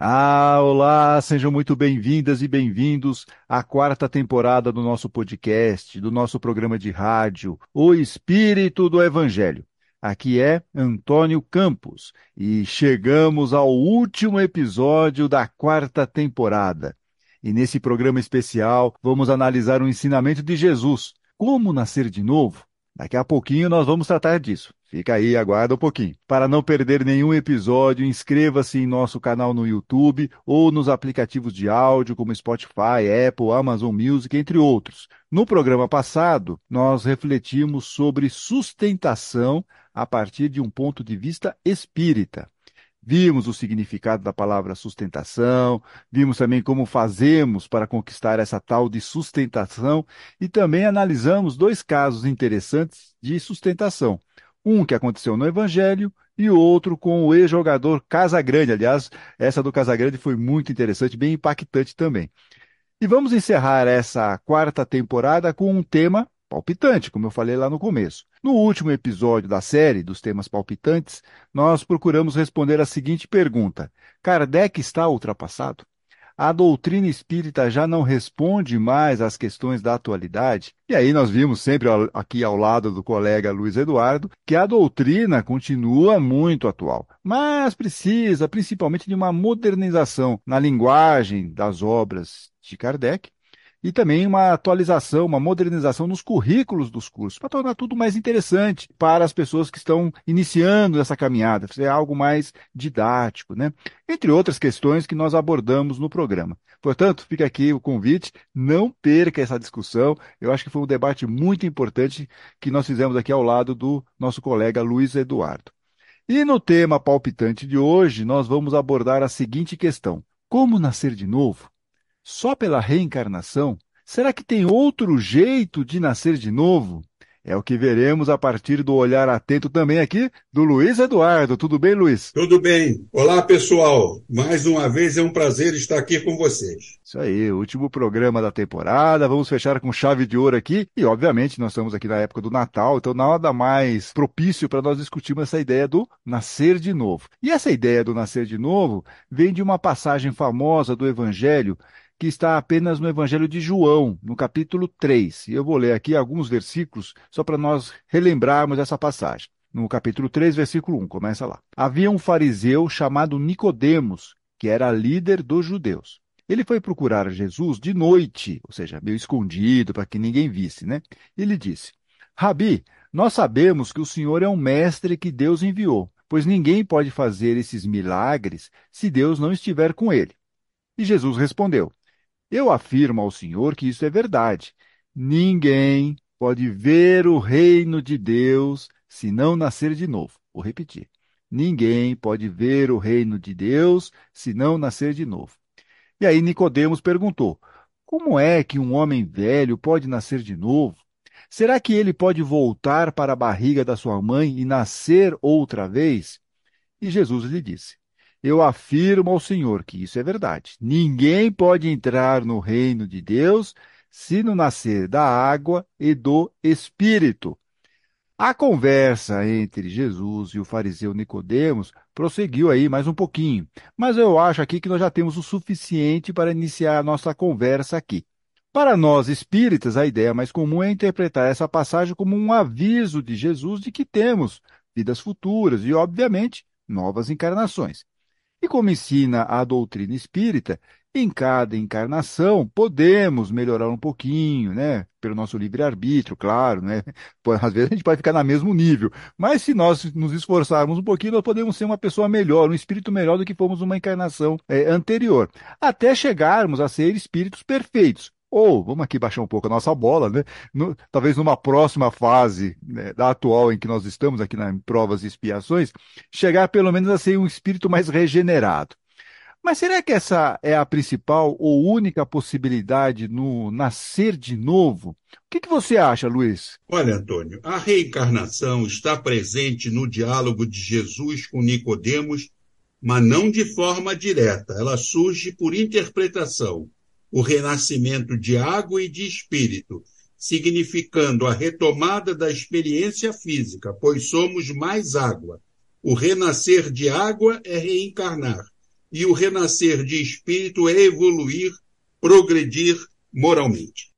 Ah, olá, sejam muito bem-vindas e bem-vindos à quarta temporada do nosso podcast, do nosso programa de rádio, O Espírito do Evangelho. Aqui é Antônio Campos e chegamos ao último episódio da quarta temporada. E nesse programa especial vamos analisar o ensinamento de Jesus, como nascer de novo. Daqui a pouquinho nós vamos tratar disso. Fica aí, aguarda um pouquinho. Para não perder nenhum episódio, inscreva-se em nosso canal no YouTube ou nos aplicativos de áudio como Spotify, Apple, Amazon Music, entre outros. No programa passado, nós refletimos sobre sustentação a partir de um ponto de vista espírita. Vimos o significado da palavra sustentação, vimos também como fazemos para conquistar essa tal de sustentação e também analisamos dois casos interessantes de sustentação um que aconteceu no Evangelho e outro com o ex-jogador Casagrande. Aliás, essa do Casagrande foi muito interessante, bem impactante também. E vamos encerrar essa quarta temporada com um tema palpitante, como eu falei lá no começo. No último episódio da série dos temas palpitantes, nós procuramos responder a seguinte pergunta: Kardec está ultrapassado? a doutrina espírita já não responde mais às questões da atualidade. E aí nós vimos sempre aqui ao lado do colega Luiz Eduardo que a doutrina continua muito atual, mas precisa principalmente de uma modernização na linguagem das obras de Kardec e também uma atualização, uma modernização nos currículos dos cursos, para tornar tudo mais interessante para as pessoas que estão iniciando essa caminhada, ser algo mais didático, né? Entre outras questões que nós abordamos no programa. Portanto, fica aqui o convite, não perca essa discussão. Eu acho que foi um debate muito importante que nós fizemos aqui ao lado do nosso colega Luiz Eduardo. E no tema palpitante de hoje, nós vamos abordar a seguinte questão: como nascer de novo? Só pela reencarnação? Será que tem outro jeito de nascer de novo? É o que veremos a partir do olhar atento também aqui do Luiz Eduardo. Tudo bem, Luiz? Tudo bem. Olá, pessoal. Mais uma vez é um prazer estar aqui com vocês. Isso aí, último programa da temporada. Vamos fechar com chave de ouro aqui. E, obviamente, nós estamos aqui na época do Natal, então nada mais propício para nós discutirmos essa ideia do nascer de novo. E essa ideia do nascer de novo vem de uma passagem famosa do Evangelho que está apenas no Evangelho de João, no capítulo 3. E eu vou ler aqui alguns versículos só para nós relembrarmos essa passagem. No capítulo 3, versículo 1, começa lá. Havia um fariseu chamado Nicodemos, que era líder dos judeus. Ele foi procurar Jesus de noite, ou seja, meio escondido, para que ninguém visse, né? Ele disse: Rabi, nós sabemos que o Senhor é um mestre que Deus enviou, pois ninguém pode fazer esses milagres se Deus não estiver com ele. E Jesus respondeu: eu afirmo ao Senhor que isso é verdade. Ninguém pode ver o reino de Deus se não nascer de novo. Vou repetir. Ninguém pode ver o reino de Deus se não nascer de novo. E aí Nicodemos perguntou: Como é que um homem velho pode nascer de novo? Será que ele pode voltar para a barriga da sua mãe e nascer outra vez? E Jesus lhe disse: eu afirmo ao Senhor que isso é verdade. Ninguém pode entrar no reino de Deus se não nascer da água e do Espírito. A conversa entre Jesus e o fariseu Nicodemos prosseguiu aí mais um pouquinho, mas eu acho aqui que nós já temos o suficiente para iniciar a nossa conversa aqui. Para nós espíritas, a ideia mais comum é interpretar essa passagem como um aviso de Jesus de que temos vidas futuras e, obviamente, novas encarnações. E como ensina a doutrina espírita, em cada encarnação podemos melhorar um pouquinho, né? Pelo nosso livre-arbítrio, claro, né? Às vezes a gente pode ficar no mesmo nível, mas se nós nos esforçarmos um pouquinho, nós podemos ser uma pessoa melhor, um espírito melhor do que fomos uma encarnação é, anterior, até chegarmos a ser espíritos perfeitos. Ou, vamos aqui baixar um pouco a nossa bola, né? No, talvez numa próxima fase né, da atual em que nós estamos aqui nas provas e expiações, chegar pelo menos a ser um espírito mais regenerado. Mas será que essa é a principal ou única possibilidade no nascer de novo? O que, que você acha, Luiz? Olha, Antônio, a reencarnação está presente no diálogo de Jesus com Nicodemos, mas não de forma direta. Ela surge por interpretação o renascimento de água e de espírito, significando a retomada da experiência física, pois somos mais água. O renascer de água é reencarnar. e o renascer de espírito é evoluir, progredir moralmente.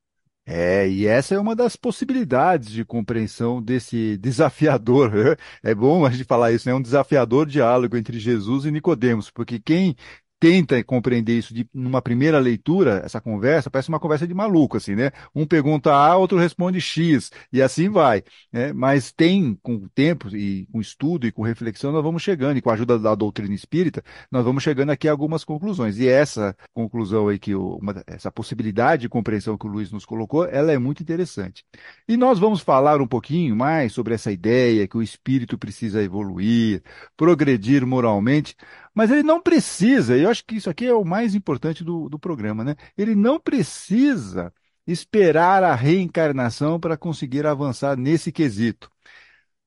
É, e essa é uma das possibilidades de compreensão desse desafiador. Né? É bom a gente falar isso, né? Um desafiador diálogo entre Jesus e Nicodemos, porque quem tenta compreender isso de, numa primeira leitura, essa conversa, parece uma conversa de maluco, assim, né? Um pergunta A, outro responde X, e assim vai. Né? Mas tem, com o tempo, e com estudo e com reflexão, nós vamos chegando, e com a ajuda da doutrina espírita, nós vamos chegando aqui a algumas conclusões. E essa conclusão aí, que o, uma, essa possibilidade de compreensão que o Luiz nos colocou, ela é muito interessante. E nós vamos falar um pouquinho mais sobre essa ideia que o espírito precisa evoluir, progredir moralmente, mas ele não precisa, e eu acho que isso aqui é o mais importante do, do programa, né? Ele não precisa esperar a reencarnação para conseguir avançar nesse quesito.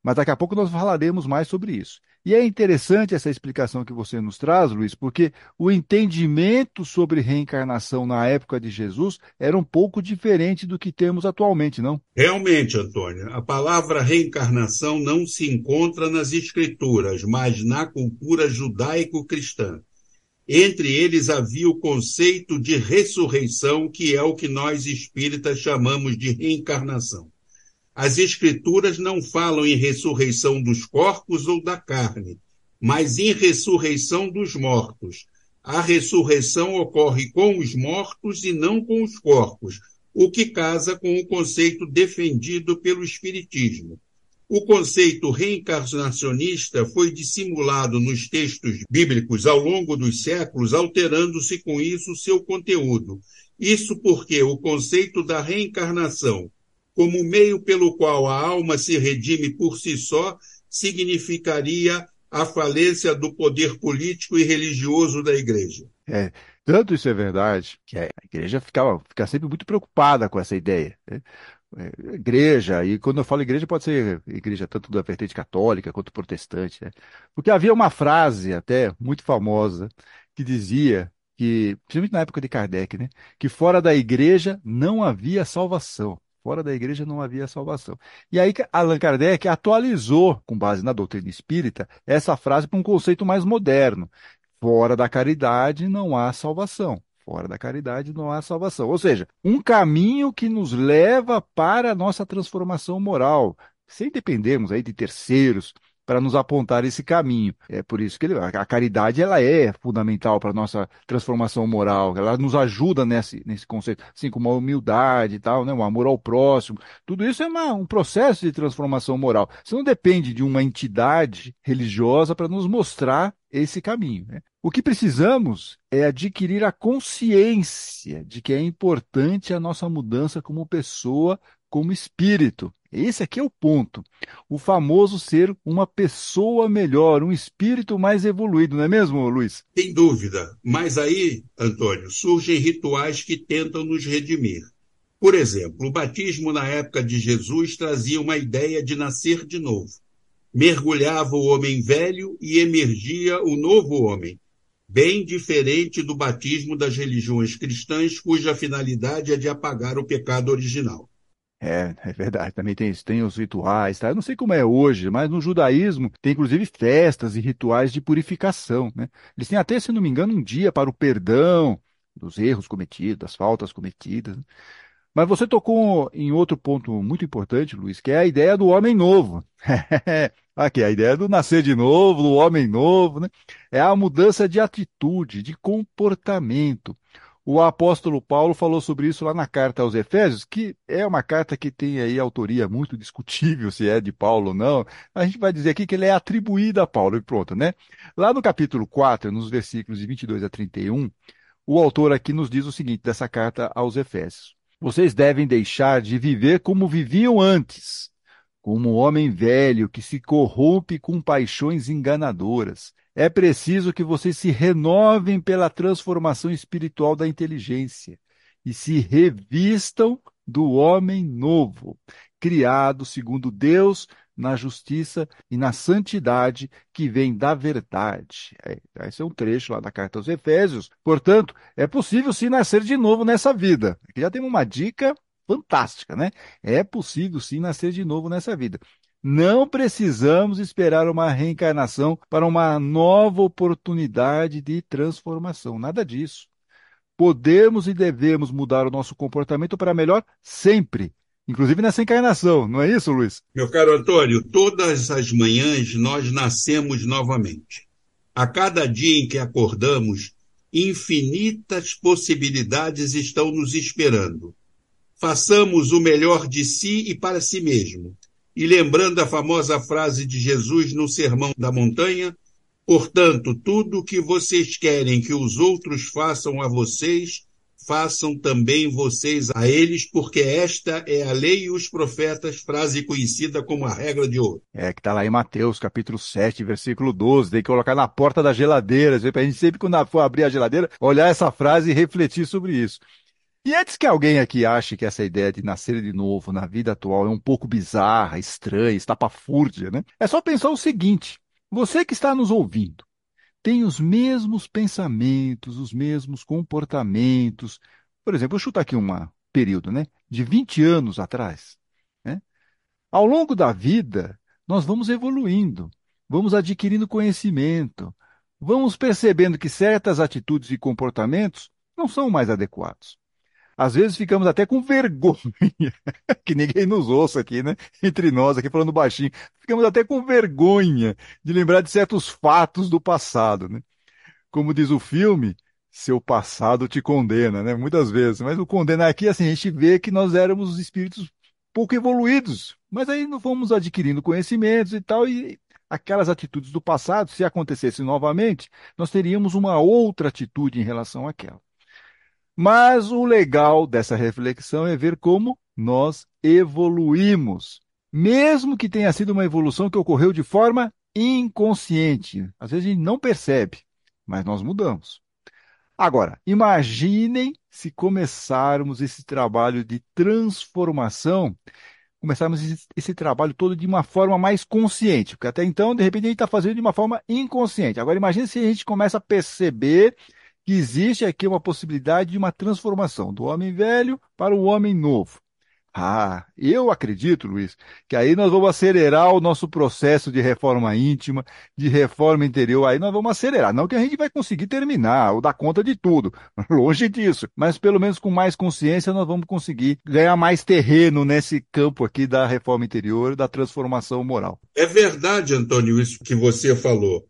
Mas daqui a pouco nós falaremos mais sobre isso. E é interessante essa explicação que você nos traz, Luiz, porque o entendimento sobre reencarnação na época de Jesus era um pouco diferente do que temos atualmente, não? Realmente, Antônio, a palavra reencarnação não se encontra nas escrituras, mas na cultura judaico-cristã. Entre eles havia o conceito de ressurreição, que é o que nós espíritas chamamos de reencarnação. As Escrituras não falam em ressurreição dos corpos ou da carne, mas em ressurreição dos mortos. A ressurreição ocorre com os mortos e não com os corpos, o que casa com o conceito defendido pelo Espiritismo. O conceito reencarnacionista foi dissimulado nos textos bíblicos ao longo dos séculos, alterando-se com isso seu conteúdo. Isso porque o conceito da reencarnação como meio pelo qual a alma se redime por si só, significaria a falência do poder político e religioso da igreja. É, tanto isso é verdade que a igreja ficava, fica sempre muito preocupada com essa ideia. Né? É, igreja, e quando eu falo igreja, pode ser igreja tanto da vertente católica quanto protestante, né? porque havia uma frase até muito famosa que dizia que, principalmente na época de Kardec, né, que fora da igreja não havia salvação. Fora da igreja não havia salvação. E aí Allan Kardec atualizou, com base na doutrina espírita, essa frase para um conceito mais moderno. Fora da caridade não há salvação. Fora da caridade não há salvação. Ou seja, um caminho que nos leva para a nossa transformação moral, sem dependermos aí de terceiros, para nos apontar esse caminho. É por isso que ele, a caridade ela é fundamental para a nossa transformação moral, ela nos ajuda nesse, nesse conceito, assim como a humildade e tal, né, o amor ao próximo. Tudo isso é uma, um processo de transformação moral. Você não depende de uma entidade religiosa para nos mostrar esse caminho. Né? O que precisamos é adquirir a consciência de que é importante a nossa mudança como pessoa, como espírito. Esse aqui é o ponto. O famoso ser uma pessoa melhor, um espírito mais evoluído, não é mesmo, Luiz? Sem dúvida. Mas aí, Antônio, surgem rituais que tentam nos redimir. Por exemplo, o batismo na época de Jesus trazia uma ideia de nascer de novo. Mergulhava o homem velho e emergia o novo homem, bem diferente do batismo das religiões cristãs, cuja finalidade é de apagar o pecado original. É, é verdade. Também tem tem os rituais, tá? Eu não sei como é hoje, mas no judaísmo tem inclusive festas e rituais de purificação, né? Eles têm até, se não me engano, um dia para o perdão dos erros cometidos, das faltas cometidas. Né? Mas você tocou em outro ponto muito importante, Luiz, que é a ideia do homem novo. Aqui, a ideia do nascer de novo, do homem novo, né? É a mudança de atitude, de comportamento. O apóstolo Paulo falou sobre isso lá na carta aos Efésios, que é uma carta que tem aí autoria muito discutível se é de Paulo ou não. A gente vai dizer aqui que ele é atribuído a Paulo e pronto, né? Lá no capítulo 4, nos versículos de 22 a 31, o autor aqui nos diz o seguinte dessa carta aos Efésios: Vocês devem deixar de viver como viviam antes, como um homem velho que se corrompe com paixões enganadoras é preciso que vocês se renovem pela transformação espiritual da inteligência e se revistam do homem novo, criado segundo Deus na justiça e na santidade que vem da verdade. É, esse é um trecho lá da carta aos Efésios. Portanto, é possível sim nascer de novo nessa vida. Aqui já temos uma dica fantástica, né? É possível sim nascer de novo nessa vida. Não precisamos esperar uma reencarnação para uma nova oportunidade de transformação. Nada disso. Podemos e devemos mudar o nosso comportamento para melhor sempre, inclusive nessa encarnação, não é isso, Luiz? Meu caro Antônio, todas as manhãs nós nascemos novamente. A cada dia em que acordamos, infinitas possibilidades estão nos esperando. Façamos o melhor de si e para si mesmo. E lembrando a famosa frase de Jesus no Sermão da Montanha, portanto, tudo o que vocês querem que os outros façam a vocês, façam também vocês a eles, porque esta é a lei e os profetas, frase conhecida como a regra de ouro. É, que está lá em Mateus, capítulo 7, versículo 12, tem que colocar na porta da geladeira, para a gente sempre, quando for abrir a geladeira, olhar essa frase e refletir sobre isso. E antes que alguém aqui ache que essa ideia de nascer de novo na vida atual é um pouco bizarra, estranha, estapafúrdia, né? É só pensar o seguinte, você que está nos ouvindo, tem os mesmos pensamentos, os mesmos comportamentos. Por exemplo, vou chutar aqui um período, né? De 20 anos atrás. Né? Ao longo da vida, nós vamos evoluindo, vamos adquirindo conhecimento, vamos percebendo que certas atitudes e comportamentos não são mais adequados. Às vezes ficamos até com vergonha, que ninguém nos ouça aqui, né? Entre nós, aqui falando baixinho. Ficamos até com vergonha de lembrar de certos fatos do passado, né? Como diz o filme, seu passado te condena, né? Muitas vezes. Mas o condenar aqui, assim, a gente vê que nós éramos espíritos pouco evoluídos. Mas aí nós fomos adquirindo conhecimentos e tal, e aquelas atitudes do passado, se acontecesse novamente, nós teríamos uma outra atitude em relação àquela. Mas o legal dessa reflexão é ver como nós evoluímos, mesmo que tenha sido uma evolução que ocorreu de forma inconsciente. Às vezes a gente não percebe, mas nós mudamos. Agora, imaginem se começarmos esse trabalho de transformação, começarmos esse, esse, trabalho todo de uma forma mais consciente, porque até então, de repente, a gente está fazendo de uma forma inconsciente. Agora, imagine se a gente começa a perceber que existe aqui uma possibilidade de uma transformação do homem velho para o homem novo. Ah, eu acredito, Luiz, que aí nós vamos acelerar o nosso processo de reforma íntima, de reforma interior. Aí nós vamos acelerar. Não que a gente vai conseguir terminar ou dar conta de tudo, longe disso. Mas pelo menos com mais consciência nós vamos conseguir ganhar mais terreno nesse campo aqui da reforma interior, da transformação moral. É verdade, Antônio, isso que você falou.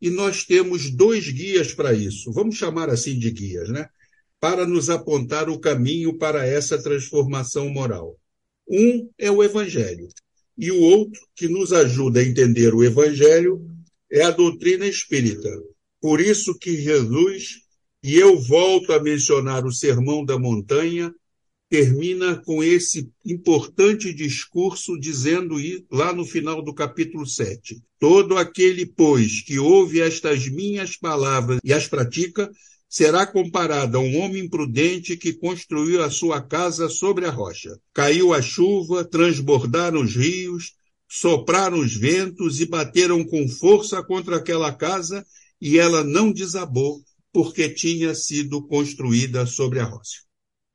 E nós temos dois guias para isso, vamos chamar assim de guias, né? Para nos apontar o caminho para essa transformação moral. Um é o Evangelho, e o outro, que nos ajuda a entender o Evangelho, é a doutrina espírita. Por isso que Jesus, e eu volto a mencionar o Sermão da Montanha, termina com esse importante discurso, dizendo lá no final do capítulo 7: Todo aquele, pois, que ouve estas minhas palavras e as pratica, será comparado a um homem prudente que construiu a sua casa sobre a rocha. Caiu a chuva, transbordaram os rios, sopraram os ventos e bateram com força contra aquela casa, e ela não desabou, porque tinha sido construída sobre a rocha.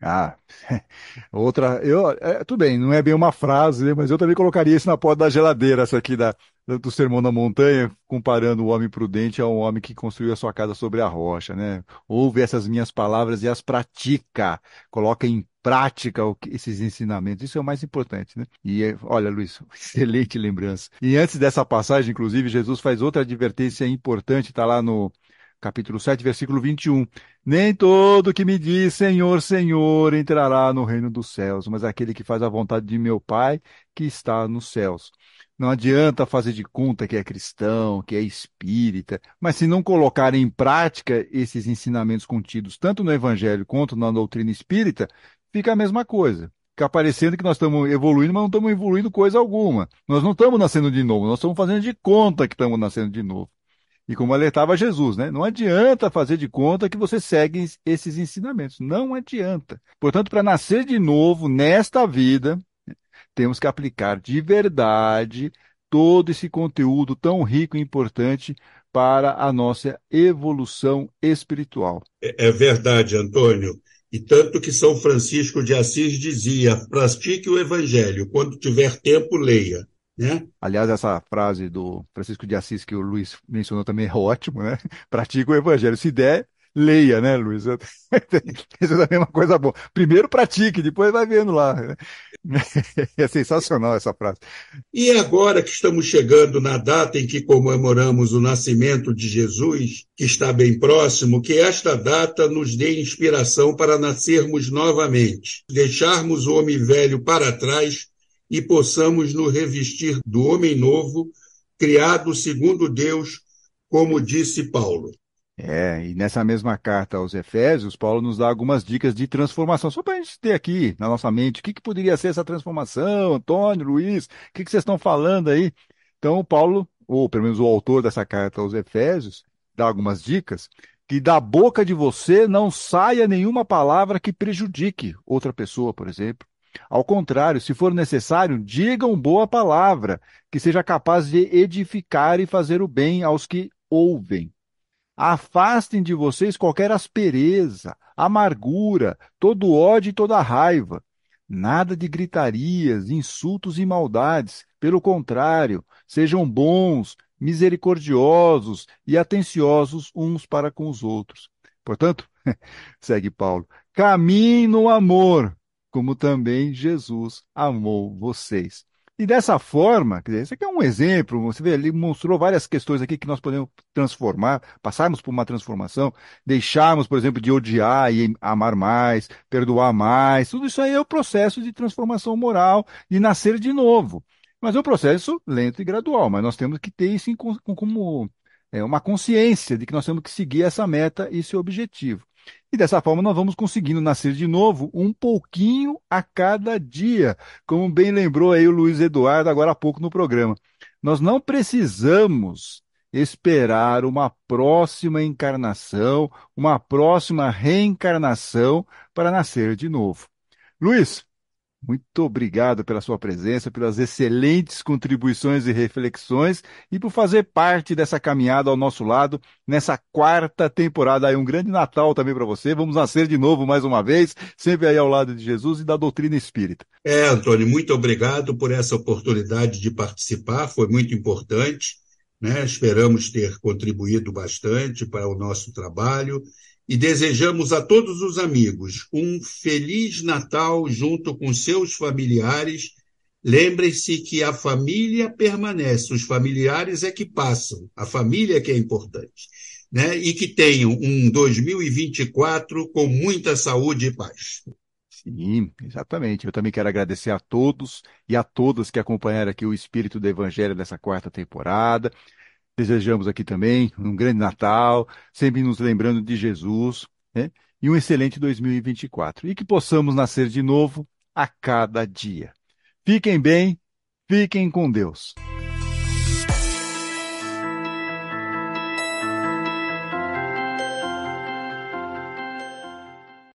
Ah, outra. Eu, é, tudo bem, não é bem uma frase, mas eu também colocaria isso na porta da geladeira, essa aqui da, do Sermão da Montanha, comparando o homem prudente ao homem que construiu a sua casa sobre a rocha, né? Ouve essas minhas palavras e as pratica, coloca em prática esses ensinamentos. Isso é o mais importante, né? E olha, Luiz, excelente lembrança. E antes dessa passagem, inclusive, Jesus faz outra advertência importante, está lá no capítulo 7, versículo 21. Nem todo que me diz Senhor, Senhor entrará no reino dos céus, mas aquele que faz a vontade de meu Pai que está nos céus. Não adianta fazer de conta que é cristão, que é espírita, mas se não colocar em prática esses ensinamentos contidos tanto no Evangelho quanto na doutrina espírita, fica a mesma coisa. Fica parecendo que nós estamos evoluindo, mas não estamos evoluindo coisa alguma. Nós não estamos nascendo de novo, nós estamos fazendo de conta que estamos nascendo de novo. E como alertava Jesus, né? Não adianta fazer de conta que você segue esses ensinamentos. Não adianta. Portanto, para nascer de novo nesta vida, temos que aplicar de verdade todo esse conteúdo tão rico e importante para a nossa evolução espiritual. É, é verdade, Antônio. E tanto que São Francisco de Assis dizia: pratique o evangelho, quando tiver tempo, leia. Né? Aliás, essa frase do Francisco de Assis que o Luiz mencionou também é ótimo, né? Pratica o evangelho. Se der, leia, né, Luiz? Isso é uma coisa boa. Primeiro pratique, depois vai vendo lá. Né? É sensacional essa frase. E agora que estamos chegando na data em que comemoramos o nascimento de Jesus, que está bem próximo, que esta data nos dê inspiração para nascermos novamente, deixarmos o homem velho para trás e possamos nos revestir do homem novo, criado segundo Deus, como disse Paulo. É, e nessa mesma carta aos Efésios, Paulo nos dá algumas dicas de transformação, só para a gente ter aqui na nossa mente o que, que poderia ser essa transformação, Antônio, Luiz, o que, que vocês estão falando aí? Então, Paulo, ou pelo menos o autor dessa carta aos Efésios, dá algumas dicas, que da boca de você não saia nenhuma palavra que prejudique outra pessoa, por exemplo. Ao contrário, se for necessário, digam boa palavra, que seja capaz de edificar e fazer o bem aos que ouvem. Afastem de vocês qualquer aspereza, amargura, todo ódio e toda raiva. Nada de gritarias, insultos e maldades. Pelo contrário, sejam bons, misericordiosos e atenciosos uns para com os outros. Portanto, segue Paulo, caminhe no amor, como também Jesus amou vocês. E dessa forma, quer dizer, esse aqui é um exemplo, você vê, ele mostrou várias questões aqui que nós podemos transformar, passarmos por uma transformação, deixarmos, por exemplo, de odiar e amar mais, perdoar mais, tudo isso aí é o processo de transformação moral, de nascer de novo. Mas é um processo lento e gradual, mas nós temos que ter isso como é, uma consciência de que nós temos que seguir essa meta e esse objetivo. E dessa forma nós vamos conseguindo nascer de novo um pouquinho a cada dia, como bem lembrou aí o Luiz Eduardo agora há pouco no programa. Nós não precisamos esperar uma próxima encarnação, uma próxima reencarnação para nascer de novo. Luiz, muito obrigado pela sua presença, pelas excelentes contribuições e reflexões e por fazer parte dessa caminhada ao nosso lado nessa quarta temporada. Aí um grande Natal também para você. Vamos nascer de novo mais uma vez, sempre aí ao lado de Jesus e da doutrina espírita. É, Antônio, muito obrigado por essa oportunidade de participar, foi muito importante. Né? Esperamos ter contribuído bastante para o nosso trabalho e desejamos a todos os amigos um feliz Natal junto com seus familiares. Lembrem-se que a família permanece, os familiares é que passam, a família é que é importante. Né? E que tenham um 2024 com muita saúde e paz. Sim, exatamente. Eu também quero agradecer a todos e a todas que acompanharam aqui o Espírito do Evangelho dessa quarta temporada. Desejamos aqui também um grande Natal, sempre nos lembrando de Jesus, né? e um excelente 2024. E que possamos nascer de novo a cada dia. Fiquem bem, fiquem com Deus.